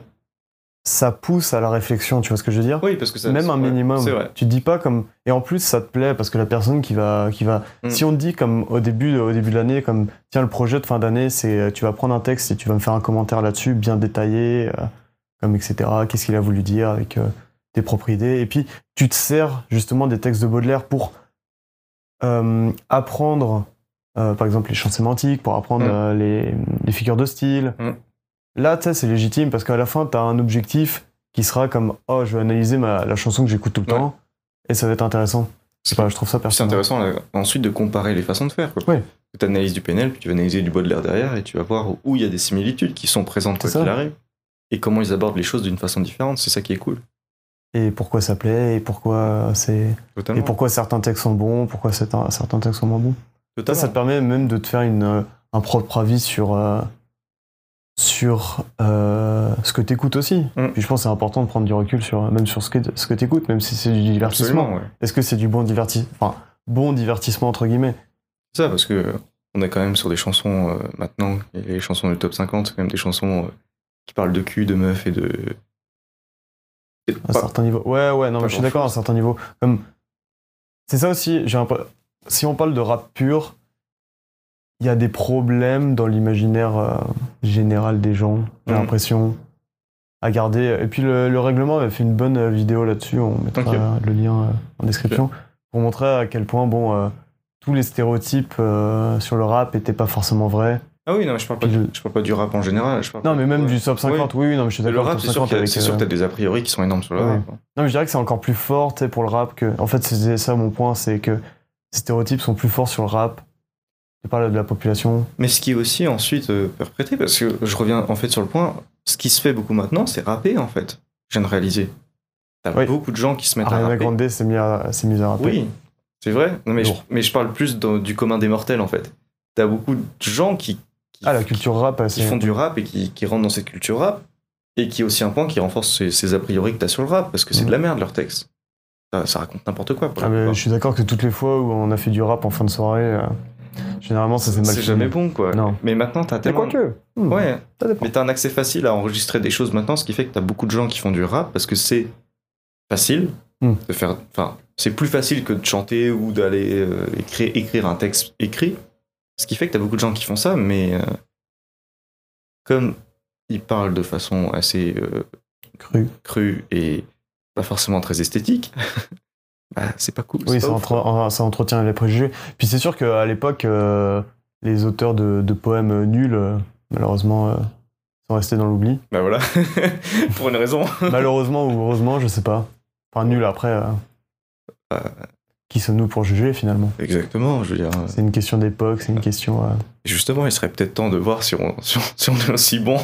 ça pousse à la réflexion, tu vois ce que je veux dire Oui, parce que ça. Même un minimum. Vrai. Tu te dis pas comme. Et en plus, ça te plaît parce que la personne qui va. Qui va... Mm. Si on te dit comme au début, au début de l'année, comme tiens, le projet de fin d'année, c'est euh, tu vas prendre un texte et tu vas me faire un commentaire là-dessus, bien détaillé, euh, comme etc. Qu'est-ce qu'il a voulu dire avec euh, tes propres idées? Et puis, tu te sers justement des textes de Baudelaire pour euh, apprendre, par exemple, les champs sémantiques, pour apprendre Mm. les, les figures de style. Mm. Là, tu sais, c'est légitime parce qu'à la fin, tu as un objectif qui sera comme oh, je vais analyser ma, la chanson que j'écoute tout le Ouais. temps et ça va être intéressant. Je sais pas, je trouve ça Puis C'est pertinent. intéressant là, ensuite de comparer les façons de faire. Quoi. Ouais. Tu analyses du PNL, puis tu vas analyser du Baudelaire derrière, et tu vas voir où il y a des similitudes qui sont présentes quoi C'est qu'il arrive. Et comment ils abordent les choses d'une façon différente, c'est ça qui est cool. Et pourquoi ça plaît et pourquoi c'est et pourquoi certains textes sont bons, pourquoi certains, certains textes sont moins bons. Ça, Totalement. ça te permet même de te faire une, euh, un propre avis sur, euh, sur euh, ce que tu écoutes aussi. Mm. Puis je pense que c'est important de prendre du recul sur, même sur ce que, ce que tu écoutes, même si c'est du divertissement. Ouais. Est-ce que c'est du bon divertissement Enfin, bon divertissement entre guillemets? C'est ça, parce que on est quand même sur des chansons euh, maintenant, et les chansons du top 50, c'est quand même des chansons euh, qui parlent de cul, de meuf et de. et À un pas- certain niveau. Ouais, ouais, non, mais je suis d'accord à un certain niveau. Comme... C'est ça aussi, j'ai un si on parle de rap pur, il y a des problèmes dans l'imaginaire euh, général des gens, j'ai Mhm. l'impression, à garder. Et puis le, le règlement avait fait une bonne euh, vidéo là-dessus, on mettra le lien euh, en description, pour montrer à quel point, bon, tous les stéréotypes sur le rap étaient pas forcément vrais. Ah oui, non, mais je parle pas, le- je parle pas du rap en général. Je parle Non, mais même du top 50, oui, oui, non, mais je suis Le d'accord. rap, top c'est sûr 50 qu'il y a- avec, c'est sûr que t'as des a priori qui sont énormes sur le Ouais. rap. hein. Non, mais je dirais que c'est encore plus fort pour le rap que. En fait, c'est ça mon point, c'est que ces stéréotypes sont plus forts sur le rap. Je parle de la population. Mais ce qui est aussi ensuite euh, perprété, parce que je reviens en fait sur le point, ce qui se fait beaucoup maintenant, c'est rapper en fait. Je viens de réaliser. T'as Oui. beaucoup de gens qui se mettent à Ariana rapper. Grande s'est mis à, mise à rapper. Oui, c'est vrai. Non, mais, je, mais je parle plus dans- du commun des mortels en fait. T'as beaucoup de gens qui, qui, Ah, la culture rap, qui font du rap et qui, qui rentrent dans cette culture rap, et qui est aussi un point qui renforce ces, ces a priori que t'as sur le rap, parce que c'est Mhm. de la merde leur texte. Ça, ça raconte n'importe quoi. Pour Ah, mais je suis d'accord que toutes les fois où on a fait du rap en fin de soirée, euh, généralement ça s'est mal c'est jamais bon quoi. Non. Mais maintenant t'as Mais tellement. quoique. hmm, Ouais. Mais t'as un accès facile à enregistrer des choses maintenant, ce qui fait que t'as beaucoup de gens qui font du rap parce que c'est facile Hmm. de faire. Enfin, c'est plus facile que de chanter ou d'aller euh, écrire, écrire un texte écrit. Ce qui fait que t'as beaucoup de gens qui font ça, mais euh, comme il parle de façon assez euh, Cru. crue et pas forcément très esthétique, [laughs] bah, c'est pas cool. Oui, c'est ça, pas ouf, entre- quoi. ça entretient les préjugés. Puis c'est sûr qu'à l'époque, euh, les auteurs de, de poèmes nuls, euh, malheureusement, euh, sont restés dans l'oubli. Bah voilà, [laughs] pour une raison. [laughs] malheureusement ou heureusement, je sais pas. Enfin, nul après. euh, Euh. Qui sommes-nous pour juger finalement? Exactement, je veux dire. C'est une question d'époque, c'est une question. euh, Justement, il serait peut-être temps de voir si on, [laughs] si on, si on est aussi bon.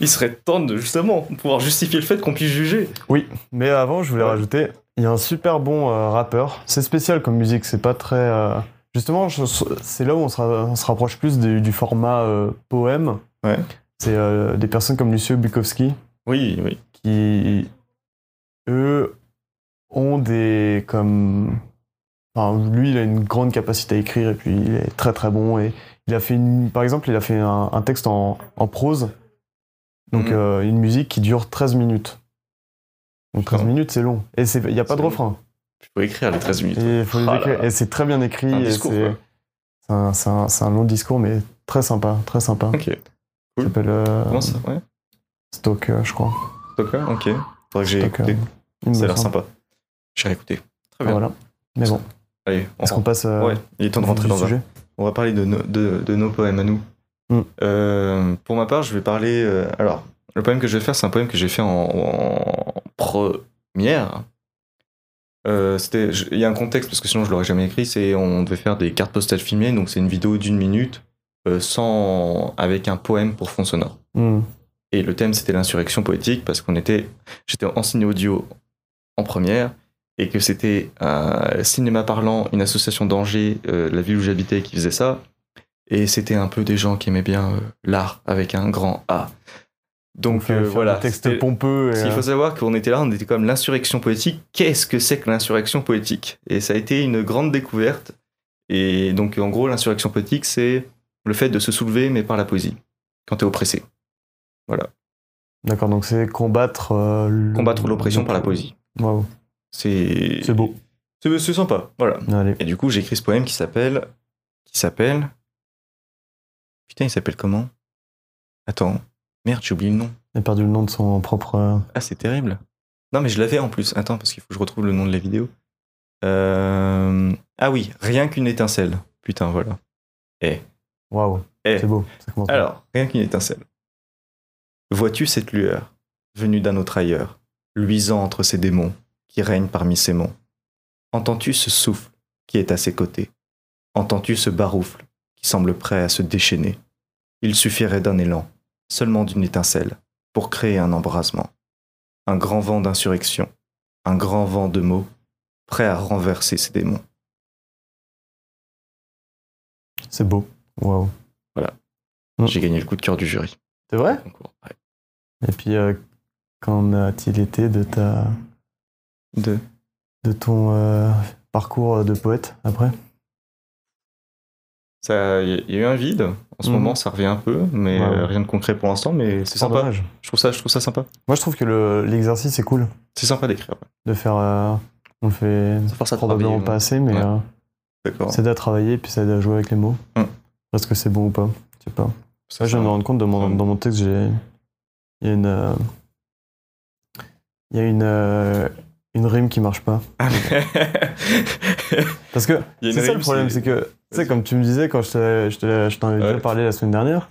Il serait temps de justement pouvoir justifier le fait qu'on puisse juger. Oui, mais avant, je voulais Ouais. rajouter, il y a un super bon euh, rappeur. C'est spécial comme musique, c'est pas très. euh, Justement, c'est là où on se, ra- on se rapproche plus du, du format euh, poème. Ouais. C'est des personnes comme Lucio Bukowski Oui, oui. qui, eux, ont des. comme. Enfin, lui, il a une grande capacité à écrire et puis il est très très bon. Et il a fait une, par exemple, il a fait un, un texte en, en prose, donc Mhm. une musique qui dure 13 minutes. Donc 13 minutes, c'est long. Et il n'y a pas de long. refrain. Il faut écrire les 13 minutes. Et, faut les Ah écrire. là. Et c'est très bien écrit. Un c'est un, c'est un- un long discours, mais très sympa. Très sympa. Ok. Il s'appelle euh, Comment ça Ouais. Stock, euh, je crois. Stoker Ok. Faudrait que j'ai écouté. il Ça a l'air sympa. J'ai réécouté. Très Ah, bien. Voilà. Mais bon, Allez, on est-ce qu'on rentre. passe euh, Ouais, il est temps de rentrer dans un. sujet On va parler de, nos- de, de nos poèmes à nous. Mm. Euh, pour ma part, je vais parler. euh, alors, le poème que je vais faire, c'est un poème que j'ai fait en, en première. Euh, c'était- Il y a un contexte, parce que sinon je l'aurais jamais écrit. C'est on devait faire des cartes postales filmées, donc c'est une vidéo d'une minute euh, sans, avec un poème pour fond sonore. Hmm. Et le thème, c'était l'insurrection poétique, parce qu'on était, j'étais enseigné audio en première, et que c'était un cinéma parlant, une association d'Angers, euh, la ville où j'habitais, qui faisait ça. Et c'était un peu des gens qui aimaient bien l'art avec un grand A. Donc euh, faire voilà. c'était- pompeux. Et, il faut euh, savoir qu'on était là, on était comme l'insurrection poétique. Qu'est-ce que c'est que l'insurrection poétique? Et ça a été une grande découverte. Et donc, en gros, l'insurrection poétique, c'est le fait de se soulever, mais par la poésie, quand t'es oppressé. D'accord, donc c'est combattre. euh, Combattre l'oppression par la poésie. Waouh, C'est c'est beau. C'est c'est sympa, voilà. Allez. Et du coup, j'ai écrit ce poème qui s'appelle. Qui s'appelle. Putain, il s'appelle comment? Attends. Merde, j'ai oublié le nom. Il a perdu le nom de son propre. euh, Ah, c'est terrible. Non, mais je l'avais en plus. Attends, parce qu'il faut que je retrouve le nom de la vidéo. Euh, Ah oui, rien qu'une étincelle. Putain, voilà. Eh. Waouh, Eh. c'est beau. Ça. Alors, rien qu'une étincelle. Vois-tu cette lueur, venue d'un autre ailleurs, luisant entre ces démons qui règnent parmi ces monts? Entends-tu ce souffle qui est à ses côtés? Entends-tu ce baroufle qui semble prêt à se déchaîner? Il suffirait d'un élan, seulement d'une étincelle, pour créer un embrasement. Un grand vent d'insurrection, un grand vent de mots, prêt à renverser ces démons. C'est beau. Waouh. Mm. J'ai gagné le coup de cœur du jury. C'est vrai. Ouais. Et puis, euh, qu'en a-t-il été de ta. De de ton euh, parcours de poète après? Il y, a- eu un vide. En ce Mhm. moment, ça revient un peu, mais Ouais, euh, rien de concret pour l'instant. Mais c'est sympa. dommage. Je trouve ça, je trouve ça sympa. Moi, je trouve que le- l'exercice est cool C'est sympa d'écrire. ouais. de faire. euh, on le fait Ça probablement pas assez, mais Ouais. euh, D'accord. ça aide à travailler et puis ça aide à jouer avec les mots. Mm. Est-ce que c'est bon ou pas Je sais pas. Ça, Là, je viens de me rendre compte, dans mon, Mm. dans mon texte, j'ai. Il y a une. euh, Il y a une. une rime qui marche pas. [laughs] [laughs] Parce que c'est ça le problème, c'est- que, tu sais, comme tu me disais quand je t'en avais déjà Ouais. parlé la semaine dernière,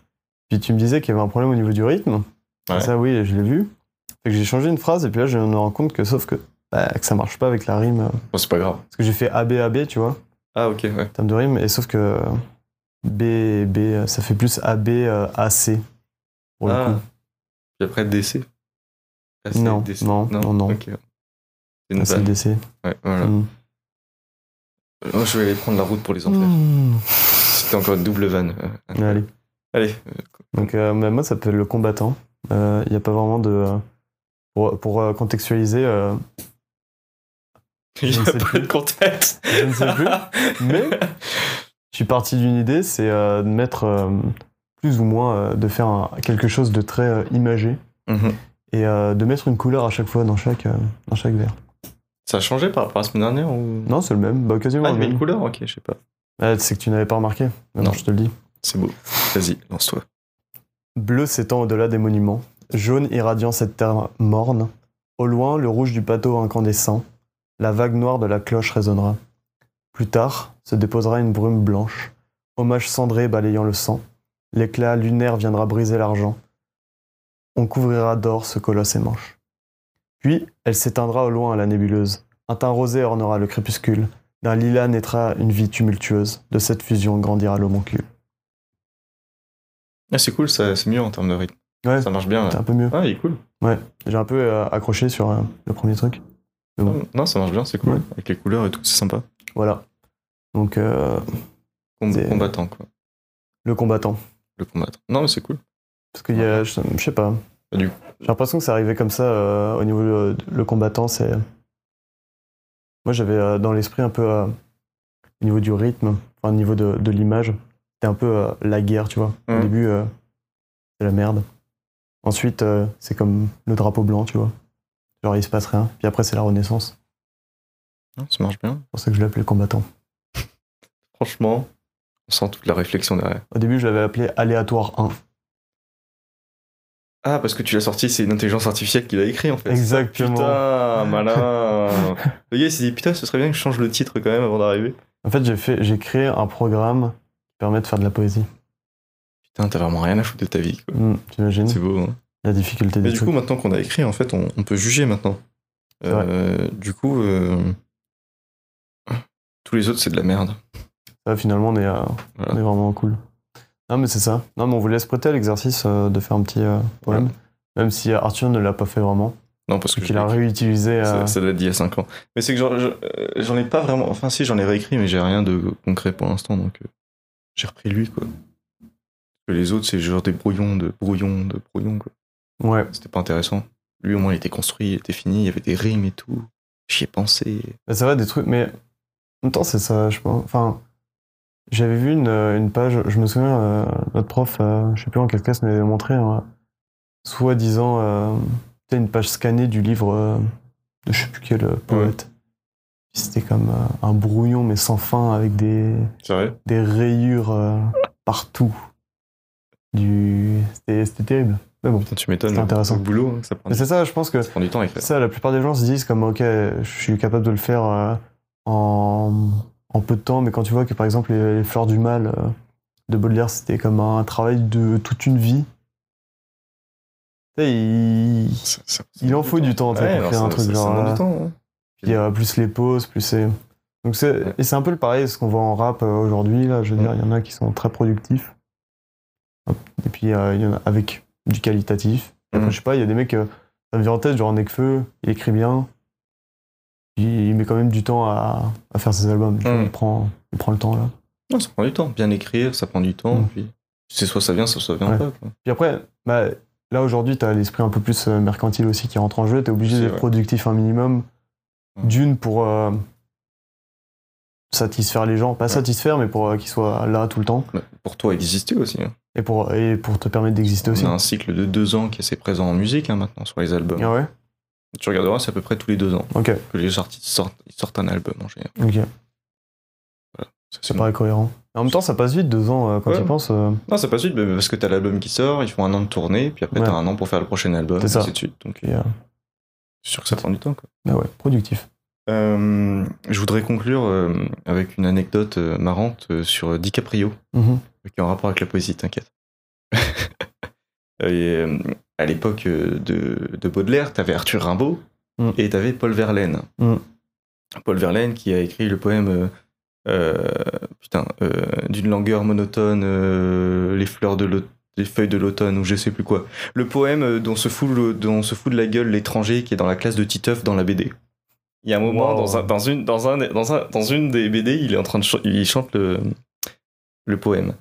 puis tu me disais qu'il y avait un problème au niveau du rythme. Ouais. Ça, oui, je l'ai vu. Fait que j'ai changé une phrase, et puis là, je me rends compte que, sauf que, bah, que ça marche pas avec la rime. Bon, c'est pas grave. Parce que j'ai fait ABAB, tu vois, Ah, ok, ouais. en termes de rime, et sauf que B, B, ça fait plus AB, euh, AC. Pour le ah. coup. Puis après, DC. Ah, c'est Non, DC. non, non, non. Ok. C'est une AC. DC. Ouais, voilà. Mm. Moi, je vais aller prendre la route pour les enfers. Mm. C'était encore une double vanne. euh, Allez. Allez. euh, Donc, euh, bah, moi, ça s'appelle le combattant. Il n'y a pas vraiment de. euh, pour pour, euh, contextualiser, euh, [laughs] Il n'y Je a ne sais pas plus. de contexte. Je ne sais plus, [laughs] mais je suis parti d'une idée, c'est euh, de mettre euh, plus ou moins, euh, de faire un- quelque chose de très euh, imagé Mhm. et euh, de mettre une couleur à chaque fois dans chaque, euh, dans chaque verre. Ça a changé par rapport à la semaine dernière ou... Non, c'est le même, bah, quasiment Ah, il y avait une couleur Ok, je sais pas. Ah, c'est que tu n'avais pas remarqué. Maintenant, Non. je te le dis. C'est beau. Vas-y, lance-toi. Bleu s'étend au-delà des monuments, jaune irradiant cette terre morne. Au loin, le rouge du bateau incandescent, la vague noire de la cloche résonnera. Plus tard, se déposera une brume blanche, hommage cendré balayant le sang. L'éclat lunaire viendra briser l'argent. On couvrira d'or ce colosse émanche. Puis, elle s'éteindra au loin à la nébuleuse. Un teint rosé ornera le crépuscule. D'un lilas naîtra une vie tumultueuse. De cette fusion grandira l'homoncule. Ah, c'est cool, c'est mieux en termes de rythme. Ouais, Ça marche bien. c'est un peu mieux. Ah, il est cool. J'ai un peu euh, accroché sur euh, le premier truc. Bon, Non, ça marche bien, c'est cool. Ouais. Avec les couleurs et tout, c'est sympa. voilà. Donc, euh, Com- combattant, quoi. le combattant. Le combattant. Non, mais c'est cool. Parce qu'il y a, je, je sais pas. Ah, du- J'ai l'impression que c'est arrivé comme ça euh, au niveau de le combattant. C'est moi j'avais euh, dans l'esprit un peu euh, au niveau du rythme, enfin au niveau de, de l'image, c'était un peu euh, la guerre, tu vois. Au Mhm. début, euh, c'est la merde. Ensuite, euh, c'est comme le drapeau blanc, tu vois. Genre il se passe rien. Puis après, c'est la renaissance. Non, ça marche bien. C'est pour ça que je l'ai appelé combattant. Franchement, on sent toute la réflexion derrière. Au début, je l'avais appelé aléatoire 1. Ah, parce que tu l'as sorti, c'est une intelligence artificielle qui l'a écrit en fait. Exactement. Putain, malin. [laughs] le gars il s'est dit putain, ce serait bien que je change le titre quand même avant d'arriver. En fait, j'ai fait, j'ai créé un programme qui permet de faire de la poésie. Putain, t'as vraiment rien à foutre de ta vie. Quoi. Hmm, T'imagines C'est beau. Hein. la difficulté Mais du trucs. coup, maintenant qu'on a écrit, en fait, on, on peut juger maintenant. Euh, du coup, euh, tous les autres, c'est de la merde. Ça, finalement, on est, euh, Voilà. on est vraiment cool. Non, mais c'est ça. Non, mais on vous laisse prêter à l'exercice euh, de faire un petit euh, poème. Même si Arthur ne l'a pas fait vraiment. Non, parce que Qu'il a réutilisé. euh, ça, ça date d'il y a 5 ans. Mais c'est que euh, j'en ai pas vraiment. Enfin, si, j'en ai réécrit, mais j'ai rien de concret pour l'instant, donc j'ai repris lui, quoi. Que les autres, c'est genre des brouillons de brouillons de brouillons, quoi. Ouais. C'était pas intéressant. Lui, au moins, il était construit, il était fini, il y avait des rimes et tout. J'y ai pensé. Bah, c'est vrai, des trucs. Mais en même temps, c'est ça, je pense. Enfin, j'avais vu une, euh, une page. Je me souviens, euh, notre prof, euh, je sais plus en quelle classe, m'avait montré, hein, soi-disant, euh, une page scannée du livre de je sais plus quel poète. C'était comme un brouillon, mais sans fin, avec des. Des rayures partout. Du... C'était terrible. Mais bon. Putain, tu m'étonnes. C'est le- intéressant. Le boulot, hein, ça prend, Mais c'est ça, je pense que ça prend du temps écrire. ça, la plupart des gens se disent comme ok, je suis capable de le faire en, en peu de temps, mais quand tu vois que par exemple les, les fleurs du mal euh, de Baudelaire, c'était comme un travail de toute une vie. Il, Ça- ça- il en faut du temps Ouais, pour créer un truc genre. euh, du temps. hein. puis, euh, plus les pauses, plus c'est. Donc c'est Ouais. et c'est un peu le pareil ce qu'on voit en rap aujourd'hui là. Je veux dire, il y en a qui sont très productifs. Et puis euh, il y en a avec du qualitatif. Après, Mm. je sais pas, il y a des mecs, ça me vient en tête, genre Nekfeu, il écrit bien. Il met quand même du temps à, à faire ses albums. tu vois, Mm. il, prend, il prend le temps là. Non, ça prend du temps. Bien écrire, ça prend du temps. Mm. Puis c'est soit ça vient, soit ça vient Ouais. pas. quoi. Puis après, bah, là aujourd'hui, tu as l'esprit un peu plus euh, mercantile aussi qui rentre en jeu. Tu es obligé d'être productif un minimum. D'une pour euh, satisfaire les gens. Pas satisfaire, mais pour euh, qu'ils soient là tout le temps. Pour toi, exister aussi. hein. Et pour, et pour te permettre d'exister aussi. On a un cycle de deux ans qui est assez présent en musique hein, maintenant sur les albums. Ah ouais? Tu regarderas, c'est à peu près tous les deux ans Ok, que les artistes sortent, ils sortent un album en général. ok. Ça, Ça paraît cohérent. Et en même temps, ça passe vite, deux ans, euh, quand Ouais. tu y penses. euh, Non, c'est pas suite, mais parce que t'as l'album qui sort, ils font un an de tournée, puis après Ouais. t'as un an pour faire le prochain album, C'est ça. ainsi de suite. Donc, euh, c'est sûr que ça prend du temps. Quoi. ah ouais, productif. Euh, je voudrais conclure euh, avec une anecdote euh, marrante euh, sur DiCaprio, Mhm. qui est en rapport avec la poésie, t'inquiète. [laughs] Et, euh, à l'époque euh, de, de Baudelaire, t'avais Arthur Rimbaud Mm. et t'avais Paul Verlaine. Mm. Paul Verlaine qui a écrit le poème euh, euh, putain, euh, d'une langueur monotone, euh, les fleurs de l'automne. Les feuilles de l'automne ou je sais plus quoi. Le poème dont se fout, le- dont se fout de la gueule l'étranger qui est dans la classe de Titeuf dans la BD. Il y a un moment Wow. dans, un, dans, une, dans, un, dans, un, dans une des BD, il est en train de ch- il chante le, le poème.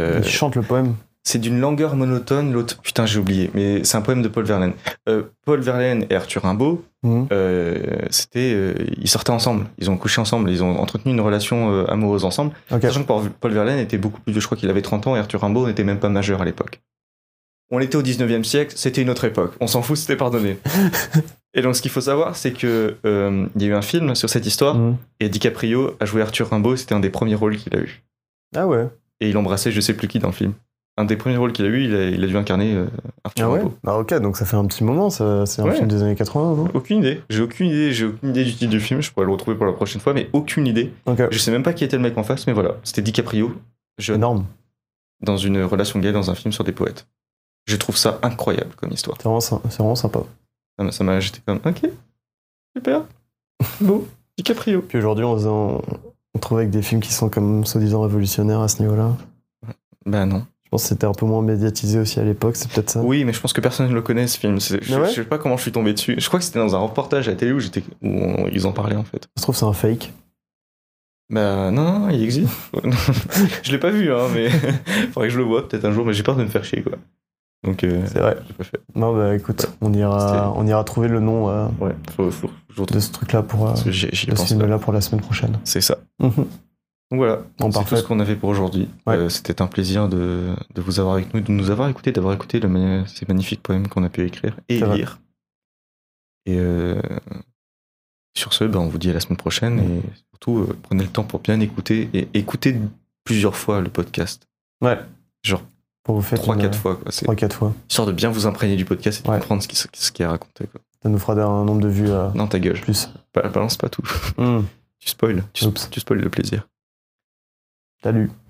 Euh, Il chante le poème. C'est d'une langueur monotone, l'autre. Putain, j'ai oublié, mais c'est un poème de Paul Verlaine. Euh, Paul Verlaine et Arthur Rimbaud, Mhm. euh, c'était, euh, ils sortaient ensemble, ils ont couché ensemble, ils ont entretenu une relation amoureuse ensemble. Ok. Sachant que Paul- Verlaine était beaucoup plus, je crois qu'il avait 30 ans et Arthur Rimbaud n'était même pas majeur à l'époque. On était au 19e siècle, c'était une autre époque. On s'en fout, c'était pardonné. [laughs] et donc, ce qu'il faut savoir, c'est que il y a eu un film sur cette histoire Mhm. et DiCaprio a joué Arthur Rimbaud, c'était un des premiers rôles qu'il a eu. Ah ouais. Et il embrassait je sais plus qui dans le film. Un des premiers rôles qu'il a eu, il a, il a dû incarner euh, Arthur Ah ouais Rimbaud. Ah ok, donc ça fait un petit moment, ça- c'est un Ouais. film des années 80, non? Aucune idée. J'ai aucune idée. J'ai aucune idée du titre du film. Je pourrais le retrouver pour la prochaine fois, mais aucune idée. Ok, Je sais même pas qui était le mec en face, mais voilà. C'était DiCaprio, jeune, énorme. dans une relation gay dans un film sur des poètes. Je trouve ça incroyable comme histoire. C'est vraiment, sy- c'est vraiment sympa. Ça m'a- Ça m'a j'étais comme, ok, super, [laughs] beau, DiCaprio. Puis aujourd'hui, on, on, on trouve avec des films qui sont comme soi-disant révolutionnaires à ce niveau-là. Bah non. Je pense que c'était un peu moins médiatisé aussi à l'époque, c'est peut-être ça. Oui, mais je pense que personne ne le connaît ce film. Je, Ah ouais je sais pas comment je suis tombé dessus. Je crois que c'était dans un reportage à la télé où, j'étais, où on- ils en parlaient en fait. Ça se trouve, c'est un fake. Bah non, non, il existe. [laughs] je l'ai pas vu, hein, mais [laughs] faudrait que je le vois peut-être un jour, mais j'ai peur de me faire chier quoi. Donc, euh, C'est vrai. pas fait. Non, bah écoute, on, ira, on ira trouver le nom euh, Ouais, faut, faut, je de ce truc-là pour euh, de ce film-là pour la semaine prochaine. C'est ça. Donc voilà, c'est tout ce qu'on avait pour aujourd'hui. Ouais. Euh, c'était un plaisir de, de vous avoir avec nous, de nous avoir écouté, d'avoir écouté le, ces magnifiques poèmes qu'on a pu écrire et lire. Et euh, sur ce, ben, on vous dit à la semaine prochaine et surtout euh, prenez le temps pour bien écouter et écoutez plusieurs fois le podcast. Ouais. Genre Pour vous faire 3-4 fois. Quoi. C'est 3-4 fois. histoire de bien vous imprégner du podcast et de Ouais. comprendre ce qui, ce qui est raconté. Quoi. Ça nous fera un nombre de vues euh, Non, ta gueule. plus. Ba- Balance pas tout. Hmm. Tu spoil. Tu spoil le plaisir. Salut.